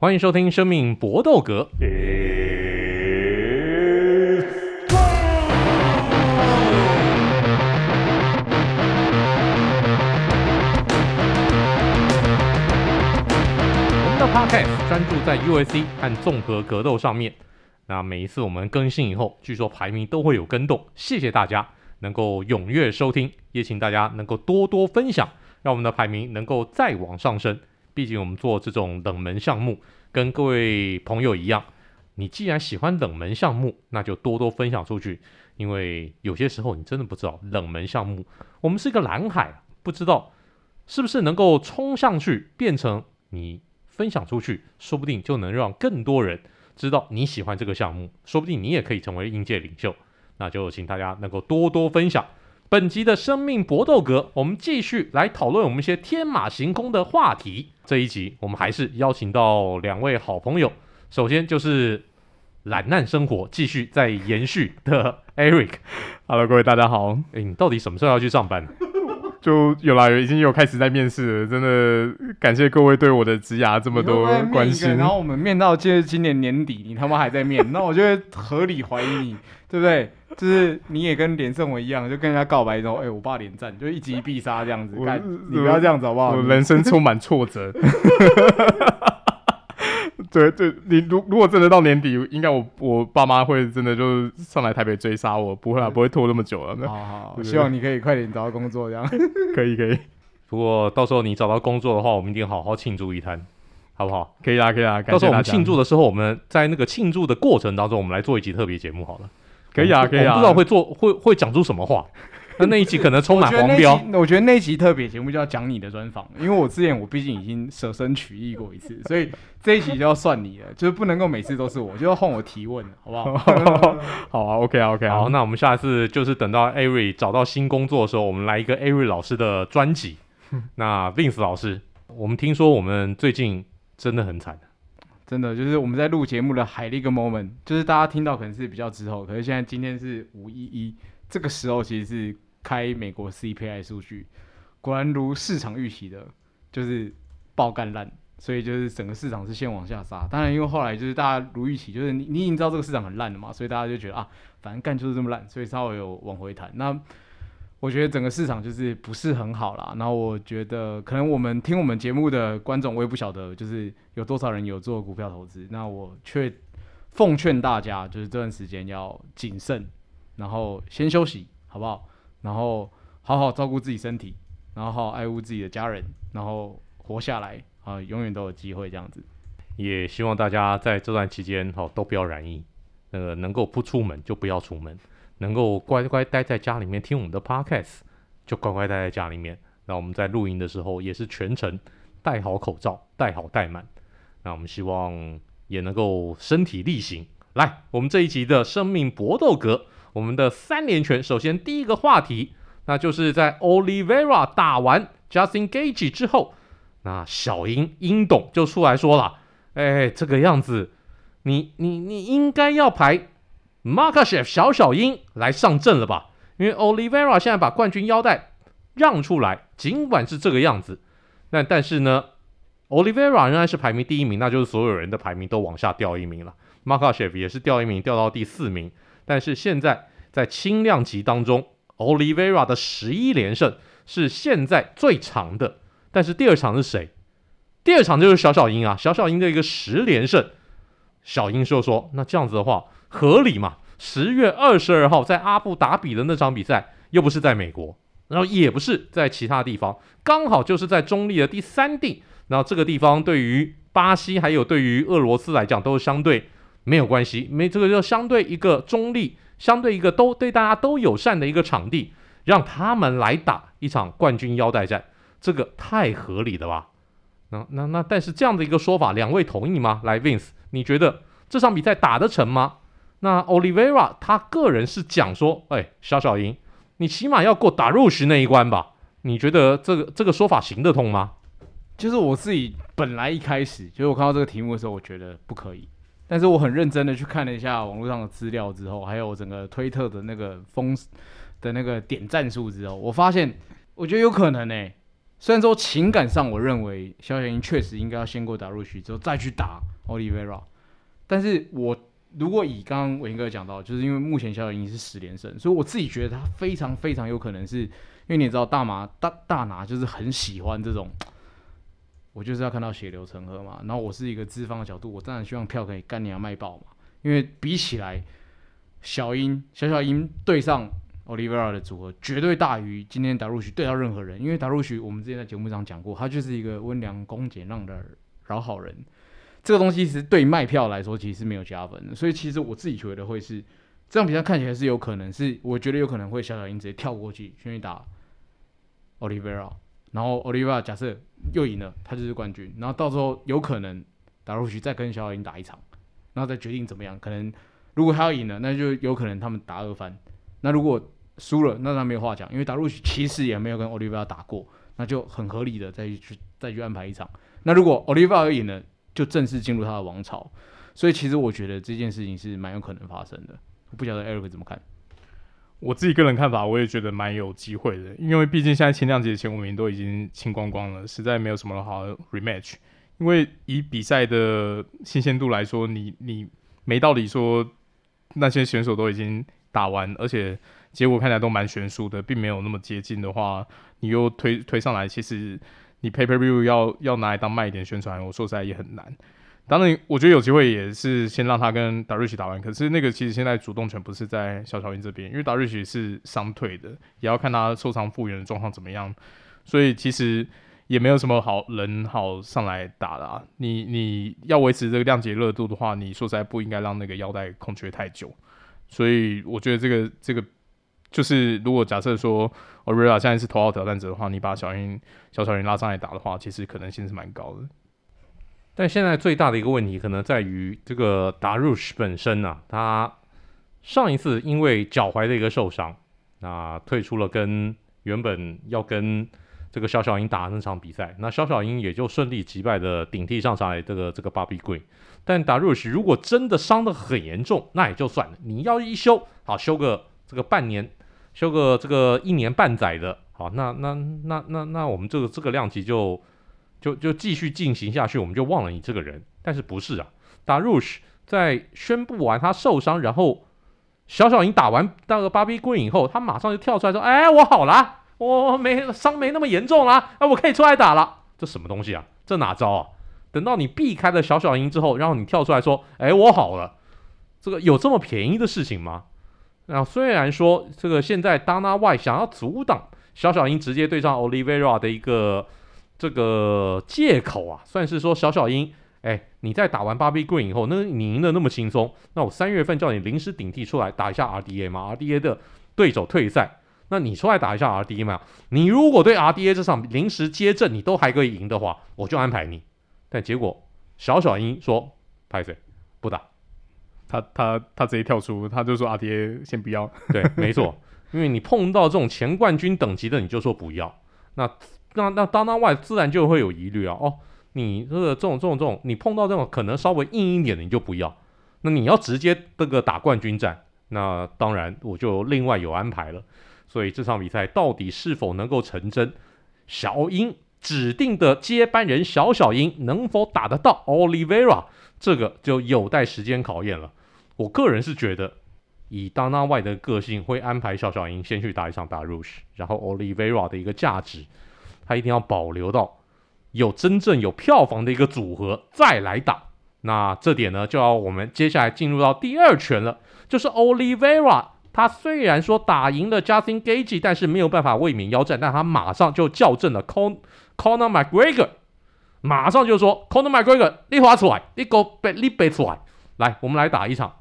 欢迎收听《生命搏斗格》。我们的 Podcast 专注在 UFC 和综合格斗上面。那每一次我们更新以后，据说排名都会有更动。谢谢大家能够踊跃收听，也请大家能够多多分享，让我们的排名能够再往上升。毕竟我们做这种冷门项目，跟各位朋友一样，你既然喜欢冷门项目，那就多多分享出去。因为有些时候你真的不知道冷门项目，我们是一个蓝海，不知道是不是能够冲上去，变成你分享出去，说不定就能让更多人知道你喜欢这个项目，说不定你也可以成为业界领袖。那就请大家能够多多分享。本集的生命搏斗格，我们继续来讨论我们一些天马行空的话题。这一集我们还是邀请到两位好朋友，首先就是懒难生活继续在延续的 Eric。Hello，各位大家好。诶，你到底什么时候要去上班？就有啦，已经有开始在面试了。真的感谢各位对我的职涯这么多关心。然后我们面到今今年年底，你他妈还在面，那我就会合理怀疑你，对不对？就是你也跟连胜文一样，就跟人家告白说：“ 哎、欸，我爸连战，就一击必杀这样子。干”你不要这样子好不好？我人生充满挫折。对对，你如如果真的到年底，应该我我爸妈会真的就上来台北追杀我，不会啊，不会拖那么久了。好好，我希望你可以快点找到工作，这样 可以可以。不过到时候你找到工作的话，我们一定好好庆祝一摊，好不好？可以啦，可以啦。到时候我们庆祝的时候，我们在那个庆祝的过程当中，我们来做一集特别节目好了。可以啊，可以啊。我不知道会做会会讲出什么话。那那一集可能充满黄标。我觉得那一集特别节目就要讲你的专访，因为我之前我毕竟已经舍身取义过一次，所以这一集就要算你了，就是不能够每次都是我，就要换我提问，好不好？好啊，OK 啊，OK 啊。好，那我们下次就是等到 Ari 找到新工作的时候，我们来一个 Ari 老师的专辑。那 Vince 老师，我们听说我们最近真的很惨，真的就是我们在录节目的海力一个 moment，就是大家听到可能是比较之后，可是现在今天是五一一，这个时候其实是。开美国 CPI 数据，果然如市场预期的，就是爆干烂，所以就是整个市场是先往下杀。当然，因为后来就是大家如预期，就是你你已经知道这个市场很烂了嘛，所以大家就觉得啊，反正干就是这么烂，所以稍微有往回弹。那我觉得整个市场就是不是很好啦。然后我觉得可能我们听我们节目的观众，我也不晓得就是有多少人有做股票投资。那我却奉劝大家，就是这段时间要谨慎，然后先休息，好不好？然后好好照顾自己身体，然后好好爱护自己的家人，然后活下来啊，永远都有机会这样子。也希望大家在这段期间哈都不要染疫，那个能够不出门就不要出门，能够乖乖待在家里面听我们的 podcast 就乖乖待在家里面。那我们在录音的时候也是全程戴好口罩，戴好戴满。那我们希望也能够身体力行。来，我们这一集的生命搏斗格。我们的三连拳，首先第一个话题，那就是在 Olivera 打完 Justin Gaethje 之后，那小英英董就出来说了，哎，这个样子，你你你应该要排 Makhachev 小小鹰来上阵了吧？因为 Olivera 现在把冠军腰带让出来，尽管是这个样子，那但是呢，Olivera 仍然是排名第一名，那就是所有人的排名都往下掉一名了，Makhachev 也是掉一名，掉到第四名。但是现在在轻量级当中，Olivera 的十一连胜是现在最长的。但是第二场是谁？第二场就是小小鹰啊，小小鹰的一个十连胜。小鹰就说：“那这样子的话合理嘛？十月二十二号在阿布达比的那场比赛又不是在美国，然后也不是在其他地方，刚好就是在中立的第三地。然后这个地方对于巴西还有对于俄罗斯来讲都是相对。”没有关系，没这个就相对一个中立，相对一个都对大家都友善的一个场地，让他们来打一场冠军腰带战，这个太合理了吧？那那那，但是这样的一个说法，两位同意吗？来，Vince，你觉得这场比赛打得成吗？那 Olivera 他个人是讲说，哎，小小鹰，你起码要过打入区那一关吧？你觉得这个这个说法行得通吗？就是我自己本来一开始，就是我看到这个题目的时候，我觉得不可以。但是我很认真的去看了一下网络上的资料之后，还有整个推特的那个风的那个点赞数之后，我发现我觉得有可能呢、虽然说情感上，我认为小小鹰确实应该要先过达鲁许之后再去打 Olivera，但是我如果以刚刚伟哥讲到，就是因为目前小小鹰是十连胜，所以我自己觉得他非常非常有可能是，因为你知道大麻大大拿就是很喜欢这种，我就是要看到血流成河嘛。然后我是一个资方的角度，我当然希望票可以干你娘卖爆嘛，因为比起来小英小小英对上。Oliver 的组合绝对大于今天达鲁许对到任何人，因为达鲁许我们之前在节目上讲过，他就是一个温良恭俭让的老好人。这个东西其实对卖票来说其实是没有加分的，所以其实我自己觉得会是这场比赛看起来是有可能是，我觉得有可能会小小鹰直接跳过去先去打 Olivera，然后 oliva 假设又赢了，他就是冠军，然后到时候有可能达鲁许再跟小小鹰打一场，然后再决定怎么样。可能如果他要赢了，那就有可能他们打二番。那如果输了，那他没有话讲，因为达鲁许其实也没有跟 olivia 打过，那就很合理的再去再去安排一场。那如果 Olivera 赢了，就正式进入他的王朝。所以其实我觉得这件事情是蛮有可能发生的。我不晓得 Eric 怎么看？我自己个人看法，我也觉得蛮有机会的，因为毕竟现在轻量级的前五名都已经清光光了，实在没有什么好 rematch。因为以比赛的新鲜度来说，你你没道理说那些选手都已经打完，而且。结果看起来都蛮悬殊的，并没有那么接近的话，你又推推上来，其实你 pay per view 要要拿来当卖点宣传，我说实在也很难。当然，我觉得有机会也是先让他跟达瑞奇打完，可是那个其实现在主动权不是在小小鹰这边，因为达瑞奇是伤退的，也要看他受伤复原的状况怎么样，所以其实也没有什么好人好上来打的啊。你你要维持这个量级热度的话，你说实在不应该让那个腰带空缺太久，所以我觉得这个这个。就是如果假设说 Oliveira 现在是头号挑战者的话，你把小鹰小小鹰拉上来打的话，其实可能性是蛮高的。但现在最大的一个问题可能在于这个 Dariush 本身啊，他上一次因为脚踝的一个受伤，那退出了跟原本要跟这个小小鹰打的那场比赛，那小小鹰也就顺利击败的顶替上上来这个这个 Bobby Green。但 Darush 如果真的伤得很严重，那也就算了，你要一休，好休个这个半年。休个这个一年半载的，好，那那那那那我们这个这个量级就就就继续进行下去，我们就忘了你这个人。但是不是啊打 Rush 在宣布完他受伤，然后小小鹰打完那个 Bobby Green 以后，他马上就跳出来说：“哎，我好了，我没伤没那么严重了，哎，我可以出来打了。”这什么东西啊？这哪招啊？等到你避开了小小鹰之后，然后你跳出来说：“哎，我好了。”这个有这么便宜的事情吗？那虽然说这个现在 Dana White 想要阻挡小小英直接对上 Olivera 的一个这个借口啊，算是说小小英，哎，你在打完 Bobby Green 以后，那你赢得那么轻松，那我三月份叫你临时顶替出来打一下 RDA 嘛，RDA 的对手退赛，那你出来打一下 RDA 嘛，你如果对 RDA 这场临时接阵你都还可以赢的话，我就安排你，但结果小小英说拍谁不打。他他他直接跳出，他就说 RDA 先不要。对，没错，因为你碰到这种前冠军等级的，你就说不要。那那那当当外自然就会有疑虑啊。哦，你这个这种这种这种，你碰到这种可能稍微硬一点的，你就不要。那你要直接这个打冠军战，那当然我就另外有安排了。所以这场比赛到底是否能够成真？小鹰指定的接班人小小鹰能否打得到 Olivera？这个就有待时间考验了。我个人是觉得，以 Dana White 的个性，会安排小小鹰先去打一场打 Rush，然后 Olivera 的一个价值，他一定要保留到有真正有票房的一个组合再来打。那这点呢，就要我们接下来进入到第二拳了，就是 Olivera 他虽然说打赢了 Justin g a g e 但是没有办法卫冕腰战，但他马上就校正了 Con Conor McGregor，马上就说 Conor McGregor，你滑出来，你给我背，你背出来，来，我们来打一场。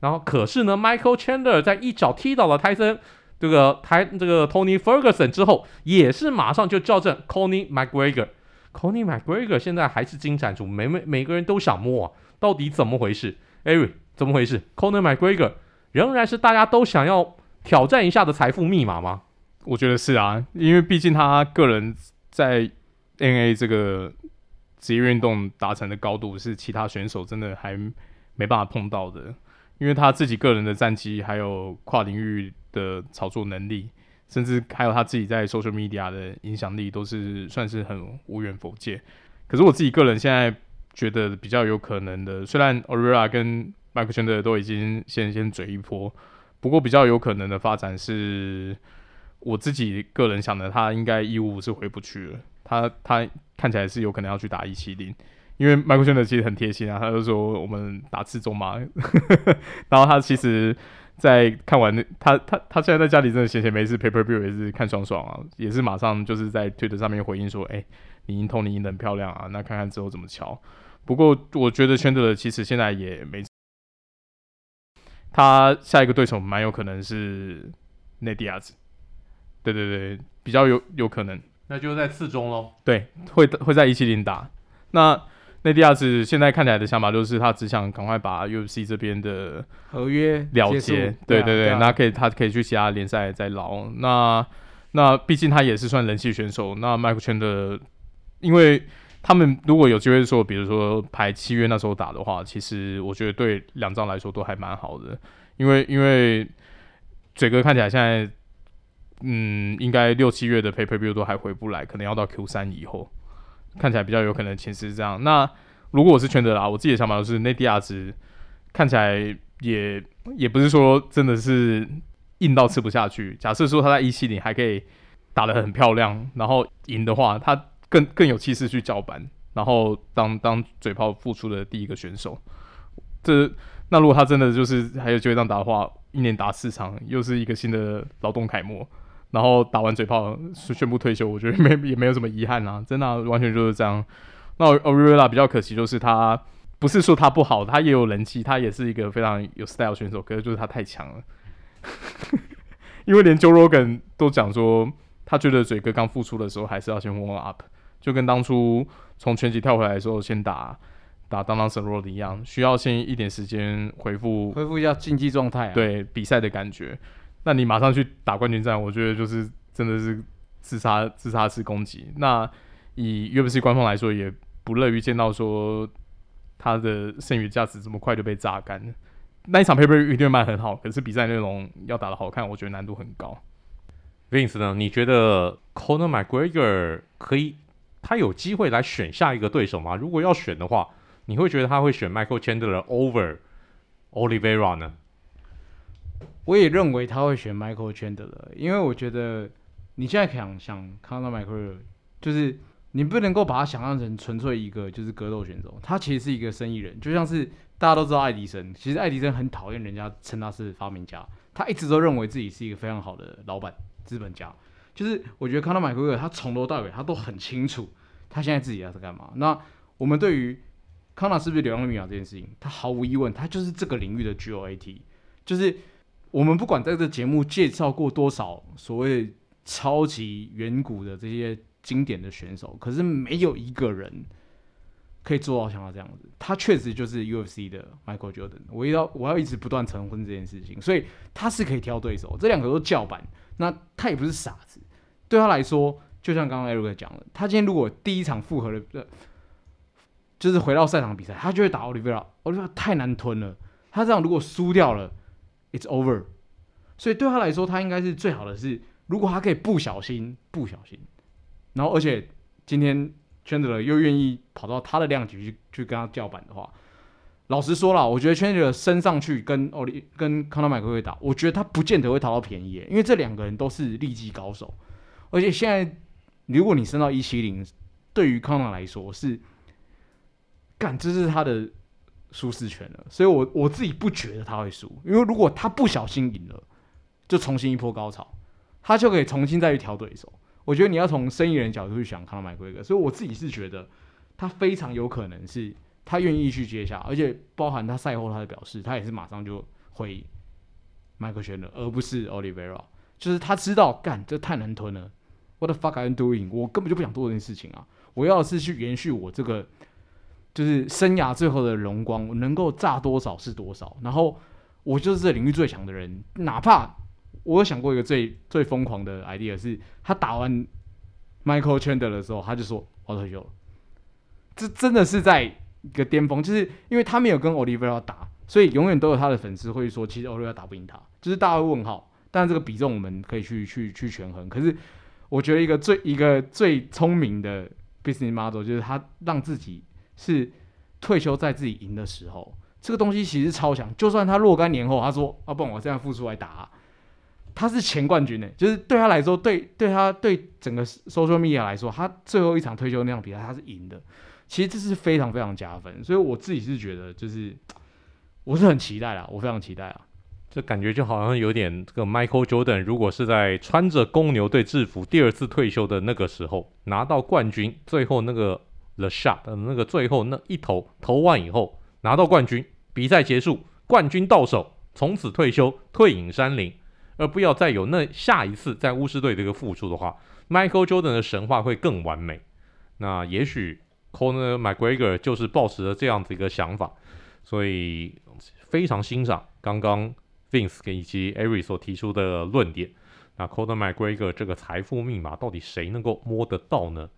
然后，可是呢，Michael Chandler 在一脚踢倒了泰森，这个泰这个 Tony Ferguson 之后，也是马上就校正 Conor McGregor。Conor McGregor 现在还是金铲族，每每每个人都想摸啊，到底怎么回事？Eric 怎么回事？Conor McGregor 仍然是大家都想要挑战一下的财富密码吗？我觉得是啊，因为毕竟他个人在 NA 这个职业运动达成的高度，是其他选手真的还没办法碰到的。因为他自己个人的战绩，还有跨领域的炒作能力，甚至还有他自己在 social media 的影响力，都是算是很无远弗届。可是我自己个人现在觉得比较有可能的，虽然 Oliveira 跟 Michael Chandler 都已经先先嘴一波，不过比较有可能的发展是，我自己个人想的，他应该义务是回不去了。他他看起来是有可能要去打一七零，因为 Michael Chandler 其实很贴心啊，他就说我们打次中嘛，然后他其实。在看完那他他他现在在家里真的闲闲没事，Pay Per View 也是看爽爽啊，也是马上就是在推特上面回应说，哎、欸，你赢 Tony 赢得很漂亮啊，那看看之后怎么瞧。不过我觉得圈德勒其实现在也没，他下一个对手蛮有可能是内迪亚兹，对对对，比较有有可能，那就在次中喽，对，会会在一七零打那。内迪亚兹现在看起来的想法就是，他只想赶快把 UFC 这边的合约了结，对对对，那可以他可以去其他联赛再捞。那那毕竟他也是算人气选手。那 Michael Chandler，因为他们如果有机会说，比如说排七月那时候打的话，其实我觉得对两张来说都还蛮好的。因为因为嘴哥看起来现在，嗯，应该六七月的 Pay Per View 都还回不来，可能要到 Q 三以后。看起来比较有可能前十是这样。那如果我是全德拉，我自己的想法就是内迪亚兹看起来也也不是说真的是硬到吃不下去。假设说他在一七零还可以打得很漂亮，然后赢的话，他更更有气势去叫板，然后当当嘴炮复出的第一个选手。这那如果他真的就是还有机会这样打的话，一年打四场，又是一个新的劳动楷模。然后打完嘴炮宣布退休，我觉得没也没有什么遗憾啊，真的、啊、完全就是这样。那 Oliveira 比较可惜，就是他不是说他不好，他也有人气，他也是一个非常有 style 选手，可是就是他太强了。因为连 Joe Rogan 都讲说，他觉得嘴哥刚复出的时候还是要先 warm up，就跟当初从拳击跳回来的时候先打打 Donald Cerrone 一样，需要先一点时间恢复恢复一下竞技状态、啊，对比赛的感觉。那你马上去打冠军战，我觉得就是真的是自杀自杀式攻击。那以 UFC 官方来说，也不乐于见到说他的剩余价值这么快就被榨干。那一场 Paper 一定卖很好，可是比赛内容要打的好看，我觉得难度很高。Vince 呢？你觉得 Conor McGregor 可以，他有机会来选下一个对手吗？如果要选的话，你会觉得他会选 Michael Chandler over Olivera 呢？我也认为他会选 Michael Chandler，因为我觉得你现在想想看到 Michael，就是你不能够把他想象成纯粹一个就是格斗选手，他其实是一个生意人，就像是大家都知道爱迪生，其实爱迪生很讨厌人家称他是发明家，他一直都认为自己是一个非常好的老板资本家，就是我觉得看到 Michael 他从头到尾他都很清楚他现在自己要在干嘛。那我们对于康纳是不是流量密码这件事情，他毫无疑问，他就是这个领域的 GOAT，就是。我们不管在这节目介绍过多少所谓超级远古的这些经典的选手，可是没有一个人可以做到像他这样子。他确实就是 UFC 的 Michael Jordan。我要我要一直不断重申这件事情，所以他是可以挑对手。这两个都叫板，那他也不是傻子。对他来说，就像刚刚 Eric 讲的，他今天如果第一场复合的，就是回到赛场比赛，他就会打 Oliveira。Oliveira 太难吞了，他这样如果输掉了。It's over，所以对他来说，他应该是最好的是，如果他可以不小心、不小心，然后而且今天 Chandler 又愿意跑到他的量级去去跟他叫板的话，老实说了，我觉得 Chandler 升上去跟奥利跟康纳麦克会打，我觉得他不见得会讨到便宜，因为这两个人都是力技高手，而且现在如果你升到一七零，对于康纳来说是，干这是他的。舒适圈了，所以我我自己不觉得他会输，因为如果他不小心赢了，就重新一波高潮，他就可以重新再去挑对手。我觉得你要从生意人角度去想，康纳麦奎格，所以我自己是觉得他非常有可能是他愿意去接下，而且包含他赛后他的表示，他也是马上就回麦克圈了，而不是 Oliver 就是他知道干这太难吞了，What the fuck are you doing？我根本就不想做这件事情啊，我要的是去延续我这个。就是生涯最后的荣光，我能够炸多少是多少。然后我就是这领域最强的人，哪怕我有想过一个最最疯狂的 idea，是他打完 Michael Chandler 的时候，他就说我退休了。这真的是在一个巅峰，就是因为他没有跟 Oliver 打，所以永远都有他的粉丝会说，其实 Oliver 打不赢他。就是大家会问号，但这个比重我们可以去去去权衡。可是我觉得一个最一个最聪明的 business model 就是他让自己是退休在自己赢的时候，这个东西其实超强。就算他若干年后他说啊，不，我这样复出来打、他是前冠军呢，就是对他来说，对对他对整个 social media 来说，他最后一场退休那场比赛他是赢的。其实这是非常非常加分，所以我自己是觉得，就是我是很期待啦，我非常期待啊。这感觉就好像有点这个 Michael Jordan，如果是在穿着公牛队制服第二次退休的那个时候拿到冠军，最后那个 The Shot 那个最后那一投投完以后拿到冠军，比赛结束，冠军到手，从此退休，退隐山林，而不要再有那下一次在巫师队这个复出的话，Michael Jordan 的神话会更完美。那也许。Conor McGregor 就是抱持了这样子一个想法，所以非常欣赏刚刚 Vince 以及 Ari 所提出的论点。那 Conor McGregor 这个财富密码到底谁能够摸得到呢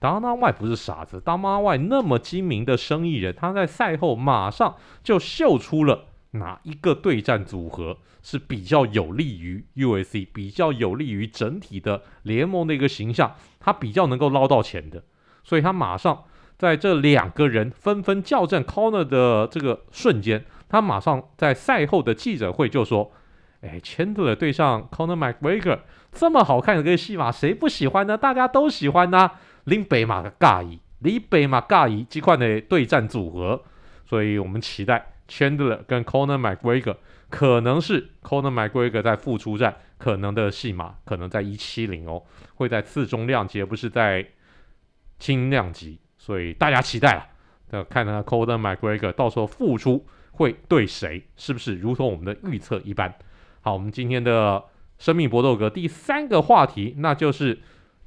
？Dana White 不是傻子，Dana White 那么精明的生意人，他在赛后马上就秀出了哪一个对战组合是比较有利于 UFC，比较有利于整体的联盟的一个形象，他比较能够捞到钱的。所以他马上在这两个人纷纷叫阵 Corner 的这个瞬间，他马上在赛后的记者会就说：“哎，Chandler 对上 Corner McGregor 这么好看的一个戏码，谁不喜欢呢？大家都喜欢呢。林北马的尬意，林北马尬意这块的对战组合，所以我们期待 Chandler 跟 Conor McGregor 可能是 Conor McGregor 在复出战可能的戏码，可能在一七零哦，会在次中量级，而不是在。”轻量级，所以大家期待了。那看看 Conor McGregor 到时候复出会对谁？是不是如同我们的预测一般？好，我们今天的生命搏斗格第三个话题，那就是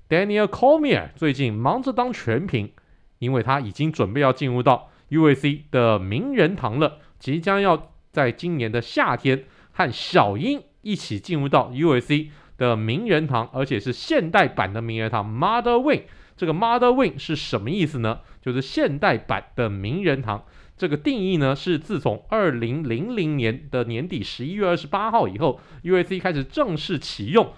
Daniel Cormier 最近忙着当全屏，因为他已经准备要进入到 UFC 的名人堂了，即将要在今年的夏天和小鹰一起进入到 UFC 的名人堂，而且是现代版的名人堂 Mother Wing。这个 Mother Wing 是什么意思呢？就是现代版的名人堂。这个定义呢，是自从二零零零年的年底十一月二十八号以后，UFC 开始正式启用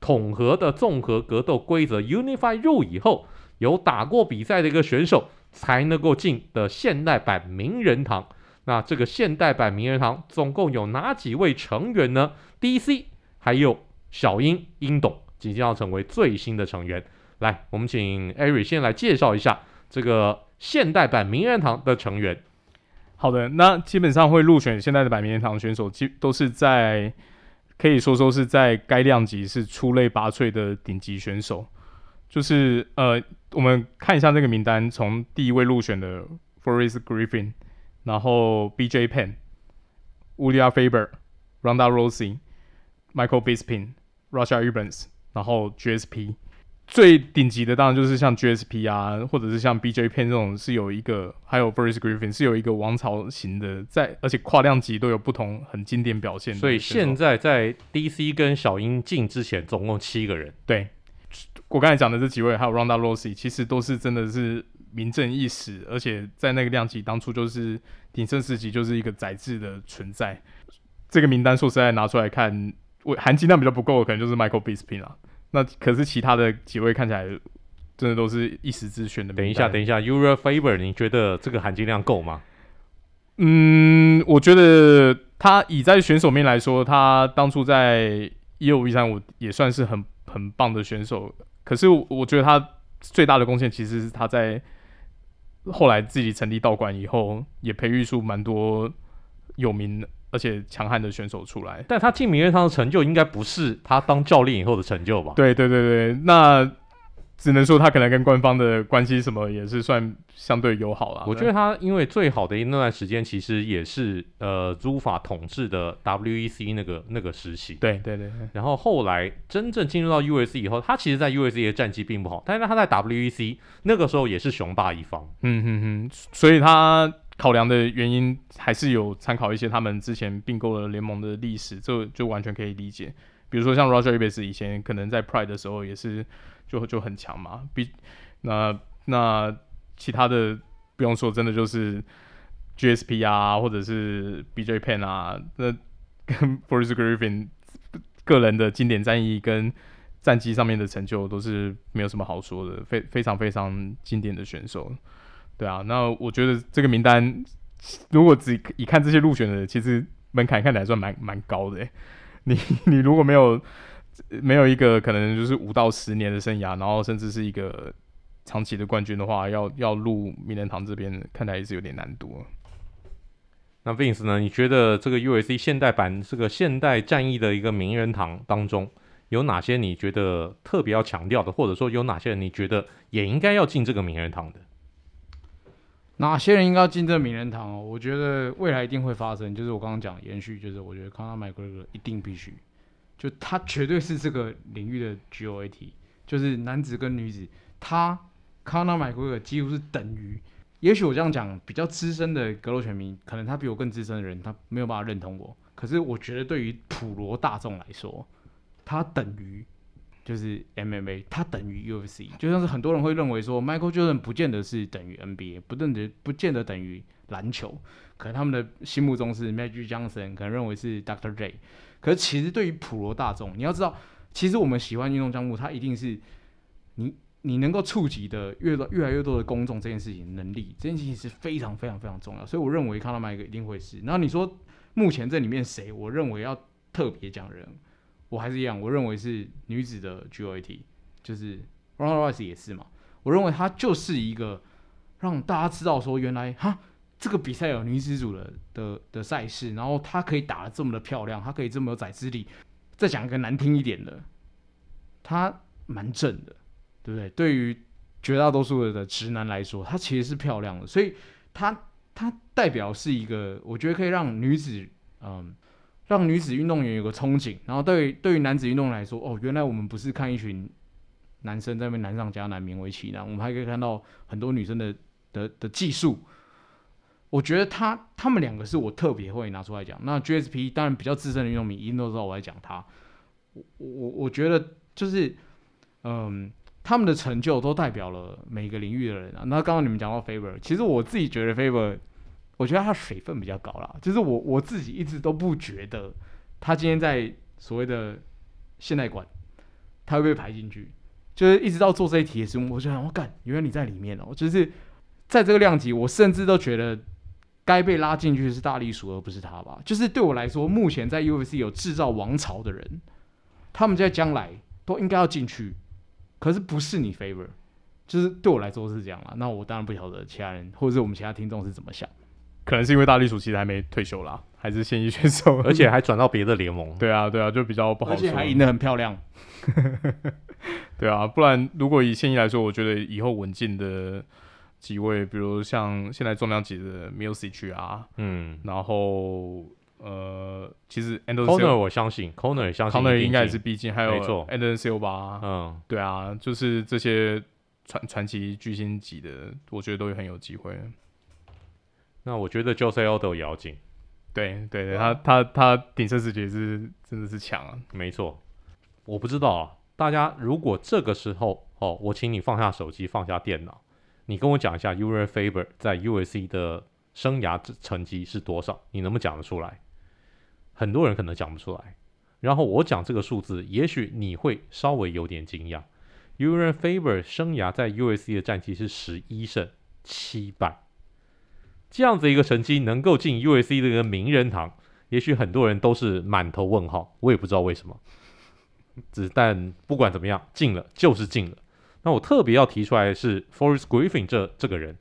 统合的综合格斗规则 Unified 入以后，有打过比赛的一个选手才能够进的现代版名人堂。那这个现代版名人堂总共有哪几位成员呢？DC 还有小英、英董即将要成为最新的成员。来，我们请艾瑞先来介绍一下这个现代版名人堂的成员。好的，那基本上会入选现代的版名人堂选手，基都是在可以说说是在该量级是出类拔萃的顶级选手。就是呃，我们看一下这个名单，从第一位入选的 Forest Griffin，然后 BJ Penn，Uriah Faber、Ronda Rousey、Michael Bisping、Russia Evans，然后 GSP。最顶级的当然就是像 GSP 啊，或者是像 BJ Penn 这种是有一个，还有 Forrest Griffin 是有一个王朝型的，在而且跨量级都有不同很经典表现。所以现在在 DC 跟小鹰进之前，总共七个人。对，我刚才讲的这几位，还有 Ronda Rousey，其实都是真的是名正一时，而且在那个量级当初就是鼎盛时期就是一个宰制的存在。这个名单说实在拿出来看，我含金量比较不够的，可能就是 Michael Bisping 啊。那可是其他的几位看起来真的都是一时之选的。等一下，等一下，Urijah Faber，你觉得这个含金量够吗？嗯，我觉得他以在选手面来说，他当初在一二五一三五也算是很很棒的选手。可是我觉得他最大的贡献其实是他在后来自己成立道馆以后，也培育出蛮多有名的。而且强悍的选手出来，但他进名人堂的成就应该不是他当教练以后的成就吧？对对对对，那只能说他可能跟官方的关系什么也是算相对友好了。我觉得他因为最好的那段时间其实也是呃租法统治的 WEC 那个那个时期。对对对。然后后来真正进入到 USC 以后，他其实在 USC 的战绩并不好，但是他在 WEC 那个时候也是雄霸一方。嗯哼哼，所以他。考量的原因还是有参考一些他们之前并购了联盟的历史，这就完全可以理解。比如说像 Roger Ebert 以前可能在 Pride 的时候也是就就很强嘛，比那那其他的不用说，真的就是 GSP 啊，或者是 BJ Pen 啊，那跟 Forrest Griffin 个人的经典战役跟战绩上面的成就都是没有什么好说的，非非常非常经典的选手。对啊，那我觉得这个名单如果只一看这些入选的，其实门槛看起来算蛮蛮高的。你 你如果没有没有一个可能就是五到十年的生涯，然后甚至是一个长期的冠军的话，要要入名人堂这边，看来也是有点难度。那 Vince 呢？你觉得这个 U S C 现代版这个现代战役的一个名人堂当中，有哪些你觉得特别要强调的，或者说有哪些人你觉得也应该要进这个名人堂的？哪些人应该要进这名人堂哦？我觉得未来一定会发生，就是我刚刚讲延续，就是我觉得 Conor McGregor 一定必须，就他绝对是这个领域的 GOAT，就是男子跟女子，他 Conor McGregor 几乎是等于。也许我这样讲，比较资深的格斗拳迷，可能他比我更资深的人，他没有办法认同我。可是我觉得，对于普罗大众来说，他等于就是 MMA，它等于 UFC。就像是很多人会认为说，Michael Jordan 不见得是等于 NBA，不见得不见得等于篮球。可能他们的心目中是 Magic Johnson，可能认为是 Dr. J。可是其实对于普罗大众，你要知道，其实我们喜欢运动项目，它一定是你。你能够触及的越多越来越多的公众，这件事情能力，这件事情是非常非常非常重要。所以我认为看到麦克一定会是。然后你说目前这里面谁，我认为要特别讲人，我还是一样，我认为是女子的 GOAT，就是 Ronda Rousey 也是嘛。我认为她就是一个让大家知道说，原来哈这个比赛有女子组的的的赛事，然后她可以打得这么的漂亮，她可以这么有宰制力。再讲一个难听一点的，她蛮正的。对不对？对于绝大多数的直男来说，她其实是漂亮的，所以她她代表是一个，我觉得可以让女子嗯，让女子运动员有个憧憬。然后对对于男子运动员来说，哦，原来我们不是看一群男生在那边难上加难，勉为其难，我们还可以看到很多女生的的的技术。我觉得他他们两个是我特别会拿出来讲。那 GSP 当然比较资深的运动迷一定都知道我在讲他。我我我觉得就是嗯。他们的成就都代表了每个领域的人啊。那刚刚你们讲到 Faber，其实我自己觉得 Faber，我觉得他水分比较高啦。就是我我自己一直都不觉得他今天在所谓的现代馆，他会被排进去。就是一直到做这一题的时候，我就想，我干，原来你在里面哦。就是在这个量级，我甚至都觉得该被拉进去的是大力鼠，而不是他吧。就是对我来说，目前在 UFC 有制造王朝的人，他们在将来都应该要进去。可是不是你 favor，就是对我来说是这样啊。那我当然不晓得其他人或者是我们其他听众是怎么想。可能是因为大力鼠其实还没退休啦，还是现役选手，而且还转到别的联盟。对啊，对啊，就比较不好说。而且还赢得很漂亮。对啊，不然如果以现役来说，我觉得以后稳进的几位，比如像现在重量级的 Music 啊，嗯，然后。呃，其实 Conor 我相信，CONER 也相信，CONER 应该也是毕竟还有没错，Anderson Silva，嗯，对啊，就是这些传传奇巨星级的，我觉得都会很有机会。那我觉得 Jose Aldo 也要进，对对对，他他他顶生死决是真的是强啊，没错。我不知道啊，大家如果这个时候哦，我请你放下手机，放下电脑，你跟我讲一下 Urijah Faber 在 UFC 的生涯成绩是多少？你能不能讲得出来？很多人可能讲不出来，然后我讲这个数字，也许你会稍微有点惊讶。Urijah Faber 生涯在 UFC 的战绩是十一胜七败，这样子一个成绩能够进 UFC 的一个名人堂，也许很多人都是满头问号，我也不知道为什么。只但不管怎么样，进了就是进了。那我特别要提出来的是 Forest Griffin 这这个人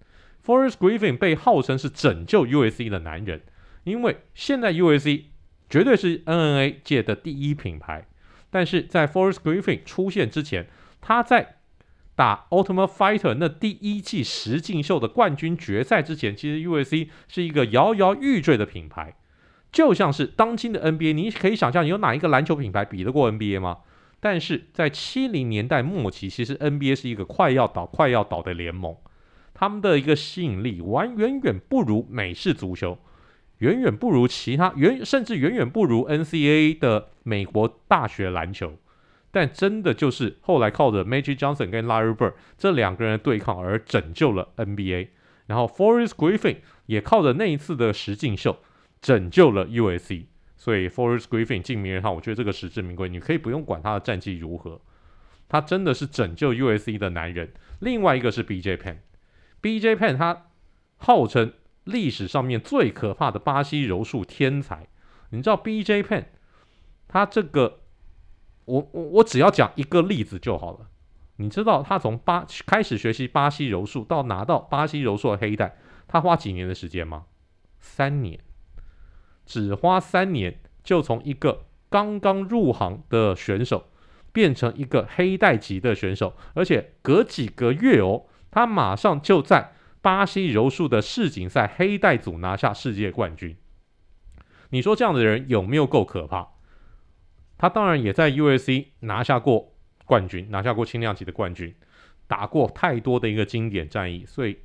，Forest Griffin 被号称是拯救 UFC 的男人，因为现在 UFC。绝对是 N N A 界的第一品牌，但是在 Forest Griffin 出现之前，他在打 Ultimate Fighter 那第一季实境秀的冠军决赛之前，其实 UFC 是一个摇摇欲坠的品牌，就像是当今的 NBA，你可以想象有哪一个篮球品牌比得过 NBA 吗？但是在七零年代末期，其实 NBA 是一个快要倒、快要倒的联盟，他们的一个吸引力完远远不如美式足球。远远不如其他，远甚至远远不如 NCAA 的美国大学篮球，但真的就是后来靠着 Magic Johnson 跟 Larry Bird 这两个人的对抗而拯救了 NBA，然后 Forest Griffin 也靠着那一次的十进秀拯救了 USC，所以 Forest Griffin 进名人堂，我觉得这个实至名归。你可以不用管他的战绩如何，他真的是拯救 USC 的男人。另外一个是 BJ p e n b j p e n 他号称历史上面最可怕的巴西柔术天才。你知道 BJ p e n 他这个，我我我只要讲一个例子就好了。你知道他从巴开始学习巴西柔术到拿到巴西柔术的黑带，他花几年的时间吗？三年，只花三年就从一个刚刚入行的选手变成一个黑带级的选手，而且隔几个月哦，他马上就在巴西柔术的世锦赛黑带组拿下世界冠军。你说这样的人有没有够可怕？他当然也在 USC 拿下过。冠军拿下过轻量级的冠军，打过太多的一个经典战役，所以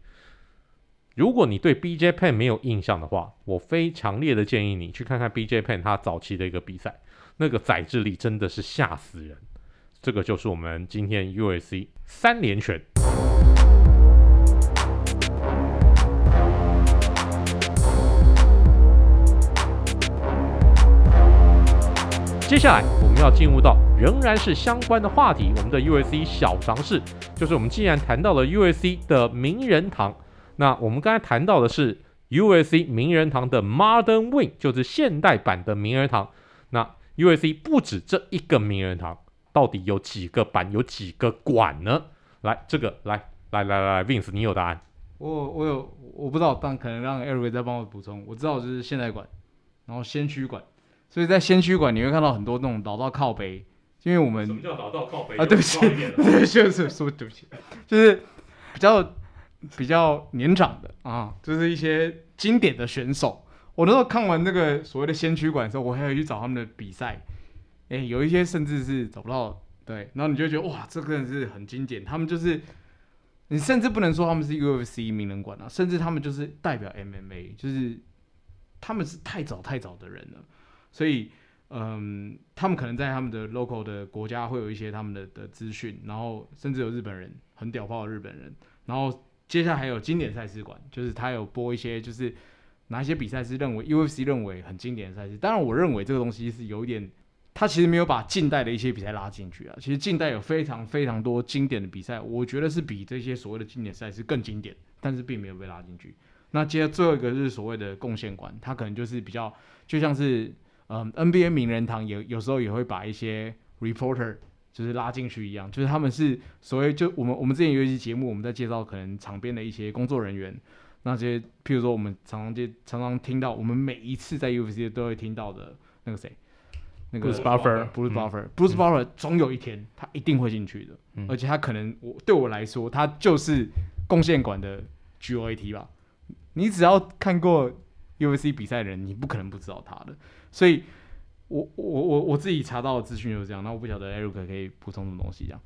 如果你对 BJ Penn 没有印象的话，我非强烈的建议你去看看 BJ Penn 他早期的一个比赛，那个宰制力真的是吓死人。这个就是我们今天 USC 三连拳。接下来我们要进入到仍然是相关的话题，我们的 USC 小尝试，就是我们既然谈到了 USC 的名人堂，那我们刚才谈到的是 USC 名人堂的 Modern Wing，就是现代版的名人堂。那 USC 不止这一个名人堂，到底有几个版，有几个馆呢？来，这个来来来来，Vince，你有答案？我我有，我不知道，但可能让 Eric 再帮我补充。我知道就是现代馆，然后先驱馆。所以在先驱馆你会看到很多那种老道靠背，因为我们什么叫老道靠背啊？对不起，对，就是说对不起，就是比较比较年长的啊，就是一些经典的选手。我那时候看完那个所谓的先驱馆的时候，我还要去找他们的比赛，哎，有一些甚至是找不到，对，然后你就觉得哇，这个人是很经典。他们就是你甚至不能说他们是 UFC 名人馆啊，甚至他们就是代表 MMA，就是他们是太早太早的人了。所以，嗯，他们可能在他们的 local 的国家会有一些他们的的资讯，然后甚至有日本人很屌爆的日本人，然后接下来还有经典赛事馆，就是他有播一些，就是哪些比赛是认为 UFC 认为很经典的赛事。当然，我认为这个东西是有一点，他其实没有把近代的一些比赛拉进去啊。其实近代有非常非常多经典的比赛，我觉得是比这些所谓的经典赛事更经典，但是并没有被拉进去。那接着最后一个是所谓的贡献馆，它可能就是比较就像是。嗯，NBA 名人堂也有时候也会把一些 reporter 就是拉进去一样，就是他们是所谓就我们我们之前有一期节目，我们在介绍可能场边的一些工作人员，那些譬如说我们常常就常常听到，我们每一次在 UFC 都会听到的那个谁，那个 Bruce Buffer，Bruce Buffer，Bruce Buffer 总有一天他一定会进去的，嗯、而且他可能我对我来说，他就是贡献馆的 GOAT 吧，你只要看过 UFC 比赛的人，你不可能不知道他的。所以我，我我我我自己查到的资讯就是这样。那我不晓得 Eric 可以补充什么东西这样。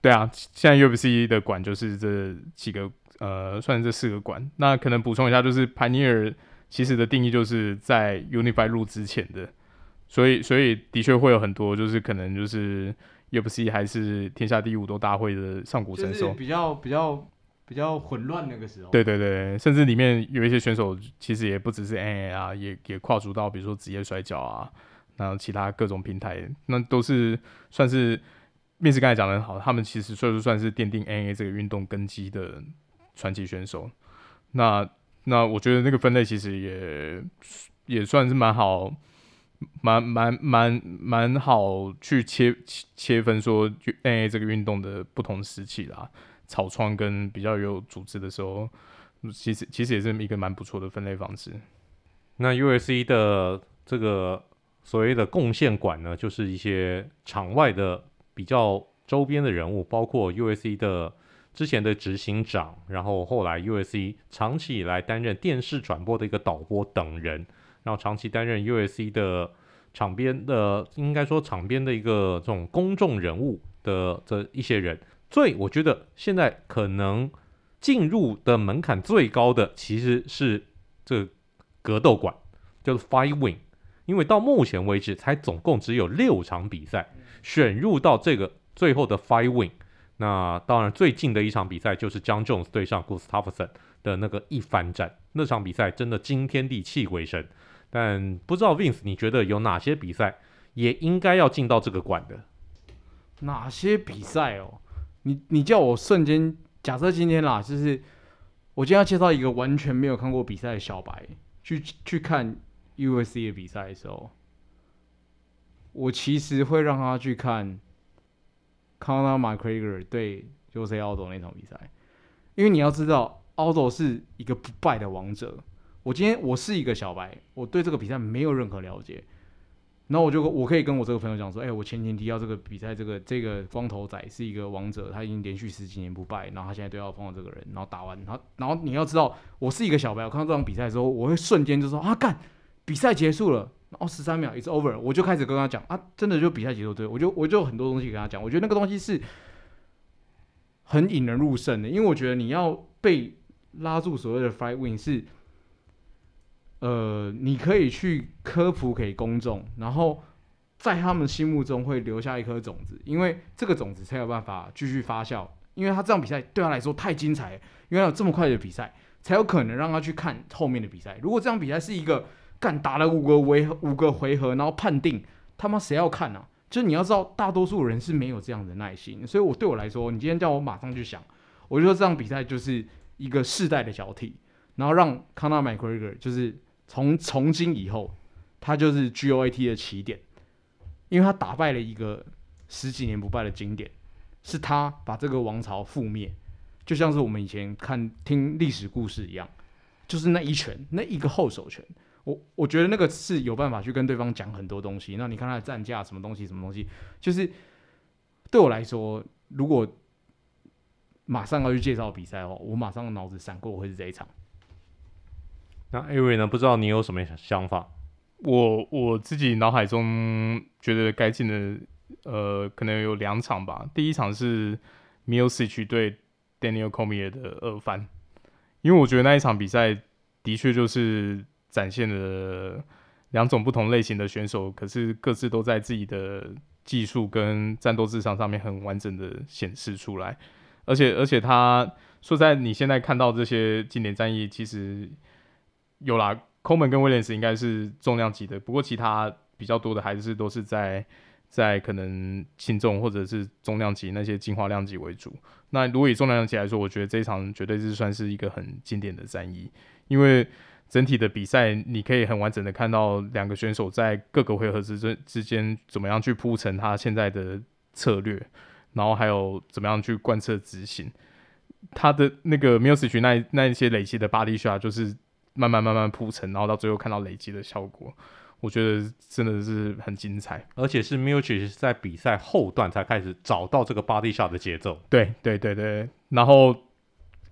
对啊，现在 UFC 的馆就是这几个，呃，算是这四个馆。那可能补充一下，就是 Pioneer 其实的定义就是在 Unified 入之前的，所以所以的确会有很多，就是可能就是 UFC 还是天下第五都大会的上古神兽，比较比较。比较混乱那个时候，对对对，甚至里面有一些选手，其实也不只是 N A 啊，也也跨足到比如说职业摔跤啊，然后其他各种平台，那都是算是面试刚才讲的很好，他们其实算是算是奠定 N A 这个运动根基的传奇选手。那那我觉得那个分类其实也也算是蛮好，蛮蛮蛮蛮好去切切分说 MMA 这个运动的不同时期啦。草创跟比较有组织的时候，其实其实也是一个蛮不错的分类方式。那 USC 的这个所谓的贡献馆呢，就是一些场外的比较周边的人物，包括 USC 的之前的执行长，然后后来 USC 长期以来担任电视转播的一个导播等人，然后长期担任 USC 的场边的，应该说场边的一个这种公众人物的这一些人。所以我觉得现在可能进入的门槛最高的其实是这格斗馆，叫做 Five Wing，因为到目前为止才总共只有六场比赛选入到这个最后的 Five Wing。那当然最近的一场比赛就是 Jon Jones 对上 Gustafsson 的那个一番战，那场比赛真的惊天地泣鬼神。但不知道 Vince，你觉得有哪些比赛也应该要进到这个馆的？哪些比赛哦？你你叫我瞬间假设今天啦，就是我今天要介绍一个完全没有看过比赛的小白去去看 UFC 的比赛的时候，我其实会让他去看 Conor McGregor 对 Jose Aldo 那场比赛，因为你要知道，Aldo 是一个不败的王者。我今天我是一个小白，我对这个比赛没有任何了解。然后我就我可以跟我这个朋友讲说，哎、我前天提到这个比赛，这个这个光头仔是一个王者，他已经连续十几年不败，然后他现在都要碰到这个人，然后打完，然后然后你要知道，我是一个小白，我看到这场比赛的时候，我会瞬间就说啊，干，比赛结束了，哦，十三秒，it's over，我就开始跟他讲啊，真的就比赛结束，对，我就我就很多东西跟他讲，我觉得那个东西是很引人入胜的，因为我觉得你要被拉住所谓的 fight win 是。呃，你可以去科普给公众，然后在他们心目中会留下一颗种子，因为这个种子才有办法继续发酵。因为他这场比赛对他来说太精彩，因为有这么快的比赛，才有可能让他去看后面的比赛。如果这场比赛是一个干打了五个回五个回合，然后判定他妈谁要看啊？就是你要知道，大多数人是没有这样的耐心。所以我对我来说，你今天叫我马上去想，我就说这场比赛就是一个世代的交替，然后让 Conor McGregor 就是。从从今以后，他就是 GOAT 的起点，因为他打败了一个十几年不败的经典，是他把这个王朝覆灭，就像是我们以前看听历史故事一样，就是那一拳，那一个后手拳，我我觉得那个是有办法去跟对方讲很多东西。那你看他的战架什么东西，什么东西，就是对我来说，如果马上要去介绍比赛的话，我马上脑子闪过会是这一场。那艾瑞呢？不知道你有什么想法？我我自己脑海中觉得该进的，呃，可能有两场吧。第一场是 Miocic 对 Daniel Comier 的二番，因为我觉得那一场比赛的确就是展现了两种不同类型的选手，可是各自都在自己的技术跟战斗智商上面很完整的显示出来。而且而且他说在你现在看到这些经典战役，其实。有啦，Coleman 跟威廉斯应该是重量级的，不过其他比较多的还是都是在在可能轻重或者是重量级那些进化量级为主。那如果以重量级来说，我觉得这一场绝对是算是一个很经典的战役，因为整体的比赛你可以很完整的看到两个选手在各个回合之之之间怎么样去铺陈他现在的策略，然后还有怎么样去贯彻执行他的那个 Miocic 那那一些累积的 body shot 就是。慢慢慢慢铺陈，然后到最后看到累积的效果，我觉得真的是很精彩。而且是 Miocic 在比赛后段才开始找到这个 body shot 的节奏。对对对对，然后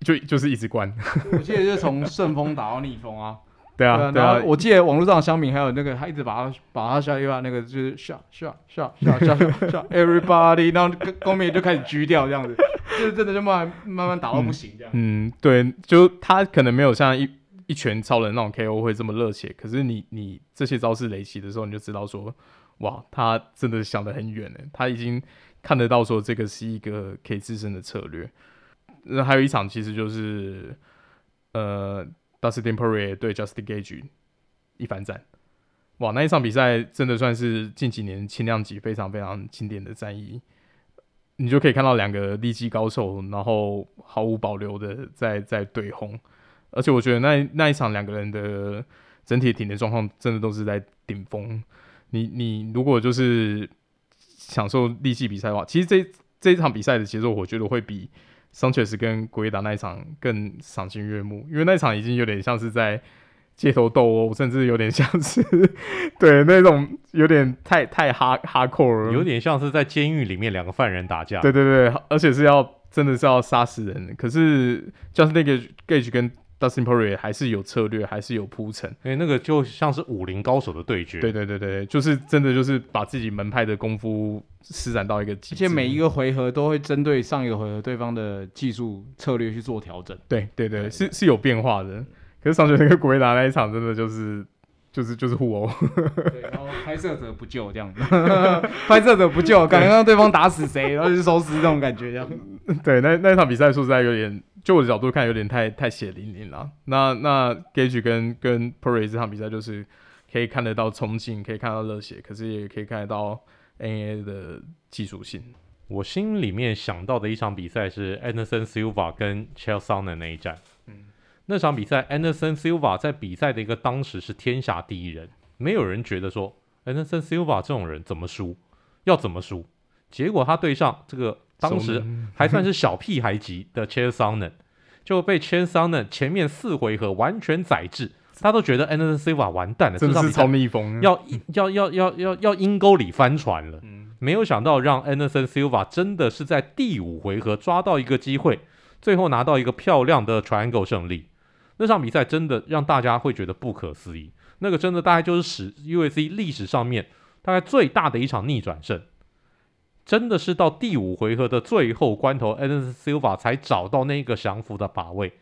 就就是一直关。我记得就是从顺风打到逆风啊。对啊，对啊。我记得网络上的乡民还有那个他一直把他把他下一把那个就是 shot shot shot shot shot shot everybody，然后后面就开始狙掉这样子，就是真的就慢慢慢慢打到不行这样。嗯，嗯，对，就他可能没有像一。一拳超人那种 KO 会这么热血，可是你你这些招式累积的时候，你就知道说，哇，他真的想得很远呢。他已经看得到说这个是一个可以自身的策略。那还有一场其实就是呃，Dustin Poirier 对 Justin Gaethje 一番战，哇，那一场比赛真的算是近几年轻量级非常非常经典的战役。你就可以看到两个力技高手，然后毫无保留的在在对轰。而且我觉得那那一场两个人的整体体能状况真的都是在顶峰。你你如果就是享受力气比赛的话，其实这这一场比赛的节奏，我觉得会比桑切斯跟古维达那一场更赏心悦目，因为那一场已经有点像是在街头斗殴，甚至有点像是对那种有点太太哈哈扣了，有点像是在监狱里面两个犯人打架。对对对，而且是要真的是要杀死人。可是就是那个 Gaethje 跟 Dustin Poirier 还是有策略，还是有铺陈，因为那个就像是武林高手的对决。对对对对，就是真的就是把自己门派的功夫施展到一个极致，而且每一个回合都会针对上一个回合对方的技术策略去做调整。对对对，是是有变化的。可是上去那个古维达那一场，真的就是就是就是互殴。对，然后拍摄者不救这样子，拍摄者不救，感觉让对方打死谁，然后就收尸这种感觉这样。对，那那场比赛说实在有点。就我的角度看，有点太太血淋淋了。那那 Gaethje 跟跟 Poirier 这场比赛，就是可以看得到冲劲，可以看到热血，可是也可以看得到 NAA 的技术性。我心里面想到的一场比赛是 Anderson Silva 跟 Chael Sonnen 那一战。嗯，那场比赛 Anderson Silva 在比赛的一个当时是天下第一人，没有人觉得说 Anderson Silva 这种人怎么输，要怎么输。结果他对上这个当时还算是小屁孩级的 Chael Sonnen，就被 Chael Sonnen 前面四回合完全宰制。他都觉得 Anderson Silva 完蛋了，这是超逆风，要要要要要要阴沟里翻船了。嗯，没有想到让 Anderson Silva 真的是在第五回合抓到一个机会，最后拿到一个漂亮的 Triangle 胜利。那场比赛真的让大家会觉得不可思议，那个真的大概就是史 u s c 历史上面大概最大的一场逆转胜，真的是到第五回合的最后关头，Anderson Silva 才找到那个降服的把位。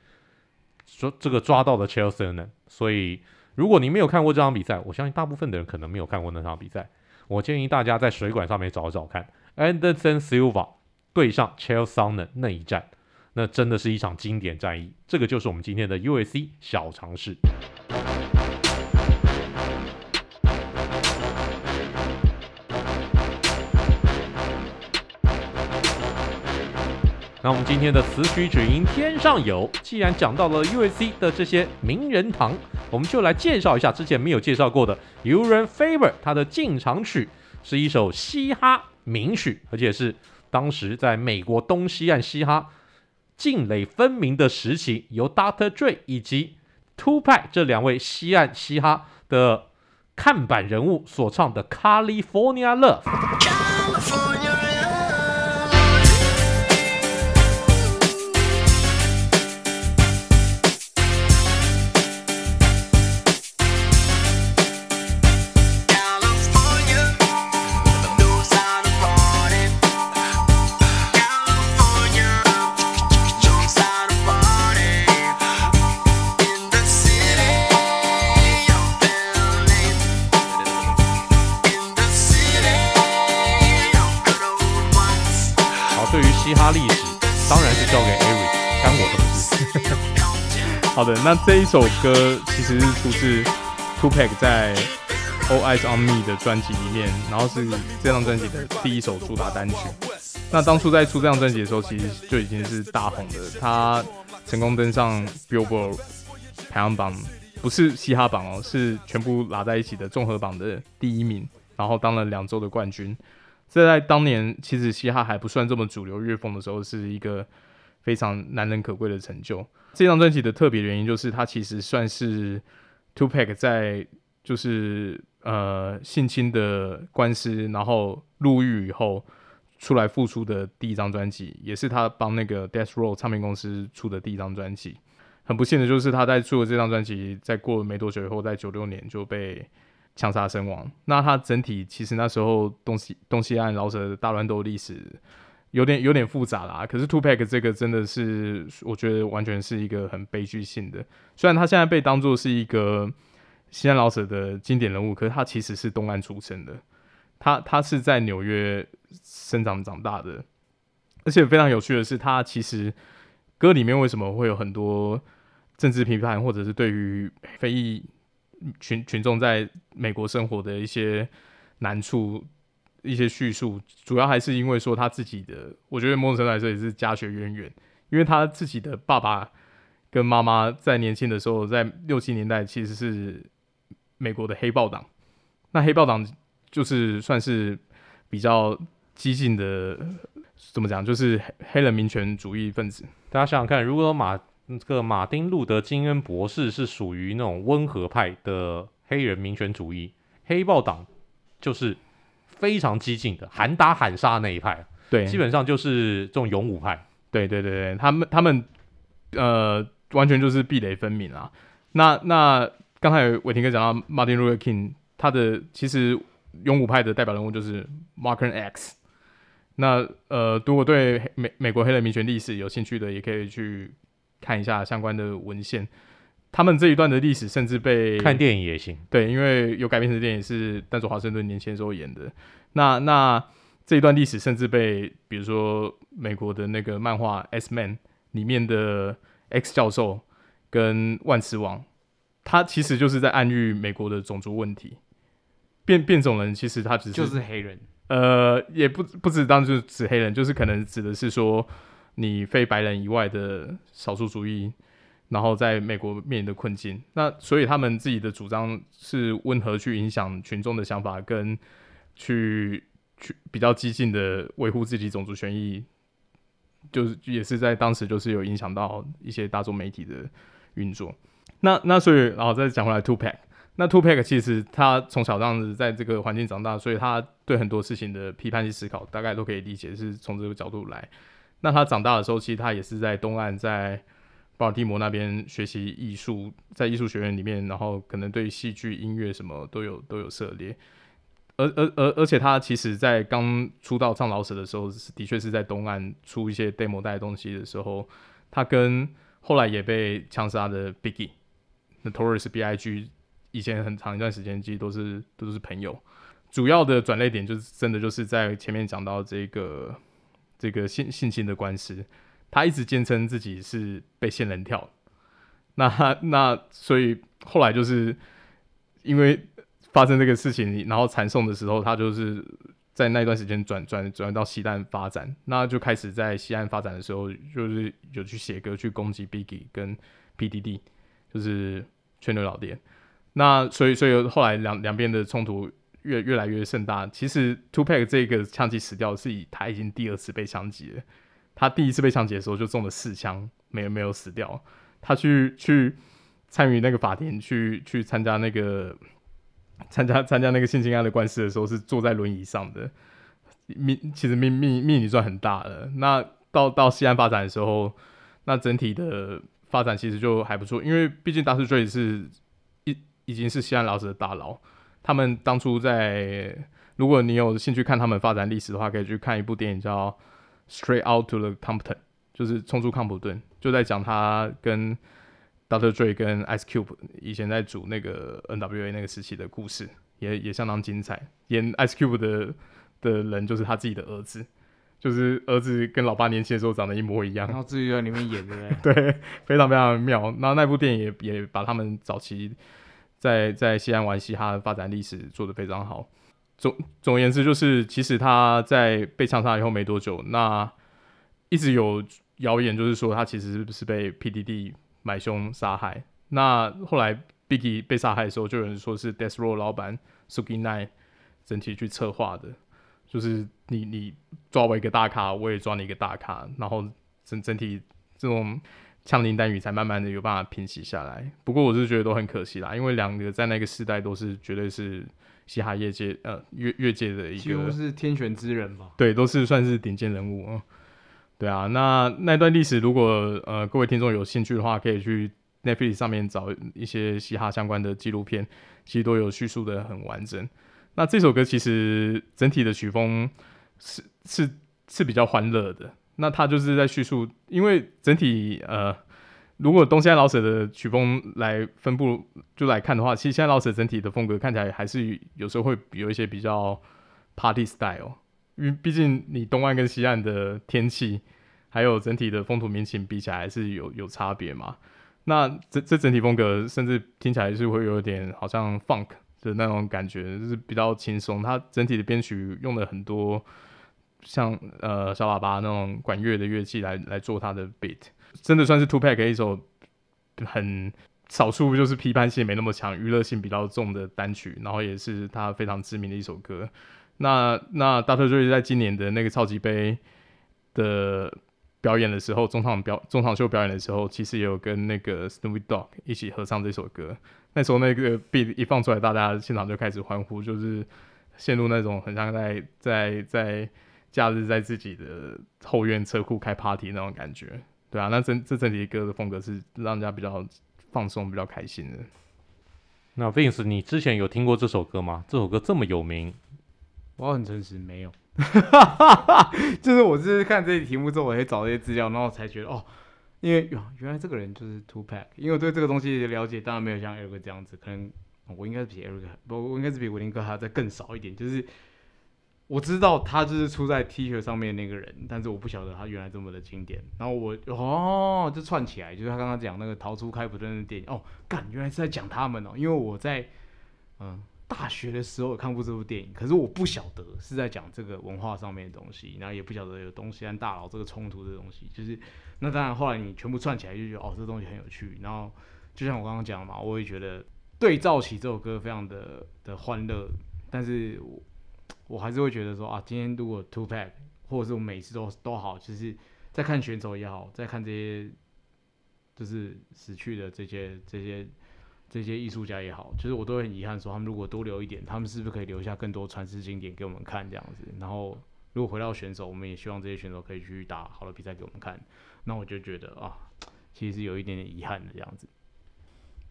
说这个抓到了 Chael Sonnen，所以如果你没有看过这场比赛，我相信大部分的人可能没有看过那场比赛。我建议大家在水管上面找找看，Anderson Silva 对上 Chael Sonnen 那一战，那真的是一场经典战役。这个就是我们今天的 UFC 小尝试。那我们今天的此曲只应天上有。既然讲到了 UFC 的这些名人堂，我们就来介绍一下之前没有介绍过的 Urijah Faber。他的进场曲是一首嘻哈名曲，而且是当时在美国东西岸嘻哈泾垒分明的时期，由 Dr. Dre 以及 Tupac 这两位西岸嘻哈的看板人物所唱的 California Love。好的，那这一首歌其实是出自 Tupac 在 All Eyes on Me 的专辑里面，然后是这张专辑的第一首主打单曲。那当初在出这张专辑的时候，其实就已经是大红的，他成功登上 Billboard 排行榜，不是嘻哈榜哦，是全部拉在一起的综合榜的第一名，然后当了两周的冠军。这在当年其实嘻哈还不算这么主流乐风的时候，是一个非常难能可贵的成就。这张专辑的特别原因就是，它其实算是 Tupac 在就是呃性侵的官司，然后入狱以后出来复出的第一张专辑，也是他帮那个 Death Row 唱片公司出的第一张专辑。很不幸的就是他在出了这张专辑，在过没多久以后，在九六年就被枪杀身亡。那他整体其实那时候东西东西岸饶舌大乱斗历史。有点有点复杂啦，可是 Tupac 这个真的是，我觉得完全是一个很悲剧性的。虽然他现在被当作是一个西岸饶舌的经典人物，可是他其实是东岸出生的，他他是在纽约生长长大的。而且非常有趣的是，他其实歌里面为什么会有很多政治批判，或者是对于非裔群群众在美国生活的一些难处。一些叙述，主要还是因为说他自己的，我觉得某种程度来说也是家学渊源，因为他自己的爸爸跟妈妈在年轻的时候，在六七年代其实是美国的黑豹党，那黑豹党就是算是比较激进的，怎么讲，就是黑人民权主义分子。大家想想看，如果马这个马丁路德金恩博士是属于那种温和派的黑人民权主义，黑豹党就是。非常激进的，喊打喊杀那一派，对，基本上就是这种勇武派，对对对对，他们他们呃，完全就是壁垒分明啊。那那刚才伟霆哥讲到 Martin Luther King，他的其实勇武派的代表人物就是 Malcolm X。那呃，如果对美美国黑人民权历史有兴趣的，也可以去看一下相关的文献。他们这一段的历史甚至被看电影也行，对，因为有改编成电影是丹佐华盛顿年轻时候演的。那那这一段历史甚至被比如说美国的那个漫画《X Man》里面的 X 教授跟万磁王，他其实就是在暗喻美国的种族问题。变变种人其实他只是就是黑人，呃，也不不只当就是指黑人，就是可能指的是说你非白人以外的少数族裔，然后在美国面临的困境。那所以他们自己的主张是温和去影响群众的想法，跟去去比较激进的维护自己种族权益，就是也是在当时就是有影响到一些大众媒体的运作。那那所以然后再讲回来，Two Pack，。那 Two Pack 其实他从小这样子在这个环境长大，所以他对很多事情的批判性思考大概都可以理解，是从这个角度来。那他长大的时候，其实他也是在东岸，在巴尔的摩那边学习艺术，在艺术学院里面，然后可能对戏剧、音乐什么都有都有涉猎。而而而而且他其实在刚出道唱老舍的时候，的确是在东岸出一些 demo 带东西的时候，他跟后来也被枪杀的 Biggie，Notorious B.I.G。以前很长一段时间，其实都是都是朋友。主要的转捩点就是真的就是在前面讲到这个这个性性侵的官司，他一直坚称自己是被仙人跳。那那所以后来就是因为发生这个事情，然后传送的时候，他就是在那段时间转转转到西岸发展，那就开始在西岸发展的时候，就是有去写歌去攻击 Biggie 跟 PDD，就是全流老爹。那所以，所以后来两两边的冲突越越来越盛大。其实 Two Pack 这个枪击死掉是以他已经第二次被枪击了。他第一次被抢劫的时候就中了四枪，没有没有死掉。他去去参与那个法庭，去去参加那个参加参加那个性侵案的官司的时候，是坐在轮椅上的。命其实命命命已经算很大了。那到到西安发展的时候，那整体的发展其实就还不错，因为毕竟 Dr. Dre 是。已经是西岸饶舌的大佬，他们当初在，如果你有兴趣看他们发展历史的话，可以去看一部电影叫《Straight Out to the Compton》，就是冲出康普顿，就在讲他跟 Dr. Dre 跟 Ice Cube 以前在组那个 NWA 那个时期的故事，也也相当精彩。演 Ice Cube 的的人就是他自己的儿子，就是儿子跟老爸年轻的时候长得一模一样，然后自己在里面演的，对，非常非常妙。然后那部电影也也把他们早期。在在西安玩嘻哈的发展历史做得非常好。总总而言之，就是其实他在被枪杀以后没多久，那一直有谣言，就是说他其实是被 PDD 买凶杀害。那后来 Biggie 被杀害的时候，就有人说是 Death Row 老板 Suge Knight 整体去策划的，就是你你抓我一个大咖，我也抓你一个大咖，然后整整体这种。枪林弹雨才慢慢的有办法平息下来，不过我是觉得都很可惜啦，因为两个在那个时代都是绝对是嘻哈业界呃乐乐界的一个，几乎是天选之人吧？对，都是算是顶尖人物。嗯，对啊，那那段历史如果呃各位听众有兴趣的话，可以去 Netflix 上面找一些嘻哈相关的纪录片，其实都有叙述的很完整。那这首歌其实整体的曲风是是是比较欢乐的。那他就是在叙述，因为整体呃，如果东西岸饶舌的曲风来分布就来看的话，其实西岸饶舌整体的风格看起来还是有时候会有一些比较 party style，因为毕竟你东岸跟西岸的天气还有整体的风土民情比起来还是有有差别嘛。那这这整体风格甚至听起来是会有点好像 funk 的那种感觉，就是比较轻松。它整体的编曲用了很多。像呃小喇叭那种管乐的乐器来来做他的 beat，真的算是 two pack 一首很少数就是批判性没那么强、娱乐性比较重的单曲，然后也是他非常知名的一首歌。那那 Dr. Dre 在今年的那个超级杯的表演的时候，中场表中场秀表演的时候，其实也有跟那个 Snoop Dogg 一起合唱这首歌。那时候那个 beat 一放出来，大家现场就开始欢呼，就是陷入那种很像在在。在假日在自己的后院车库开 party 那种感觉，对啊，那这这整体歌的风格是让人家比较放松、比较开心的。那 Vince，你之前有听过这首歌吗？这首歌这么有名，我很诚实，没有。就是我就是看这些题目之后，我会找这些资料，然后才觉得哦，因为原来这个人就是 Two Pack，。因为我对这个东西的了解当然没有像 Eric 这样子，可能我应该是比 Eric 不，我应该是比文林哥还要再更少一点，就是。我知道他就是出在 T 恤上面那个人，但是我不晓得他原来这么的经典。然后我哦，就串起来，就是他刚刚讲那个逃出开普敦的电影哦，干，原来是在讲他们哦。因为我在嗯大学的时候看过这部电影，可是我不晓得是在讲这个文化上面的东西，然后也不晓得有东西和大佬这个冲突的东西。就是那当然后来你全部串起来就觉得哦，这东西很有趣。然后就像我刚刚讲嘛，我也觉得对照起这首歌非常的的欢乐，但是我。还是会觉得说啊，今天如果 two pack，或者是我每次都都好，就是在看选手也好，在看这些就是死去的这些这些这些艺术家也好，其实我都会很遗憾说，他们如果多留一点，他们是不是可以留下更多传世经典给我们看这样子？然后如果回到选手，我们也希望这些选手可以去打好的比赛给我们看。那我就觉得啊，其实是有一点点遗憾的这样子。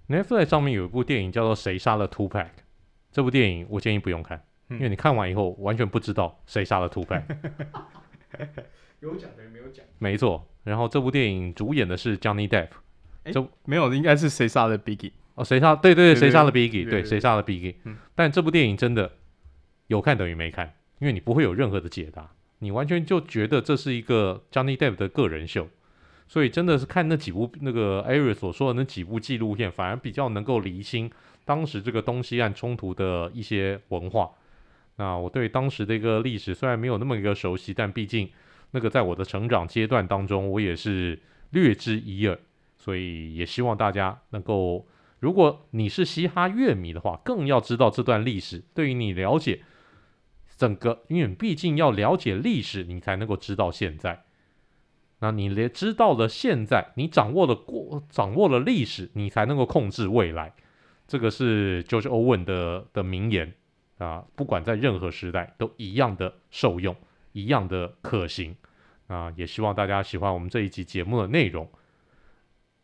Netflix 上面有一部电影叫做《谁杀了 Two Pack》，这部电影我建议不用看。因为你看完以后完全不知道谁杀了 Tupac，有讲的没有讲。没错，然后这部电影主演的是 Johnny Depp，就没有，应该是谁杀了 Biggie？哦，谁杀？对对对，谁杀了 Biggie？对，谁杀了 Biggie？但这部电影真的有看等于没看，因为你不会有任何的解答，你完全就觉得这是一个 Johnny Depp 的个人秀，所以真的是看那几部那个 Ari 所说的那几部纪录片，反而比较能够厘清当时这个东西岸冲突的一些文化。那我对当时的一个历史虽然没有那么一个熟悉，但毕竟那个在我的成长阶段当中，我也是略知一二，所以也希望大家能够，如果你是嘻哈乐迷的话，更要知道这段历史，对于你了解整个，因为毕竟要了解历史，你才能够知道现在。那你连知道了现在，你掌握了过，掌握了历史，你才能够控制未来。这个是 George Owen 的的名言。啊，不管在任何时代都一样的受用，一样的可行。啊，也希望大家喜欢我们这一集节目的内容。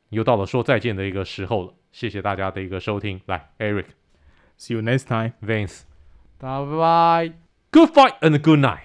又到了说再见的一个时候了，谢谢大家的一个收听。来，Eric，See you next time，Vince，大家拜拜，Good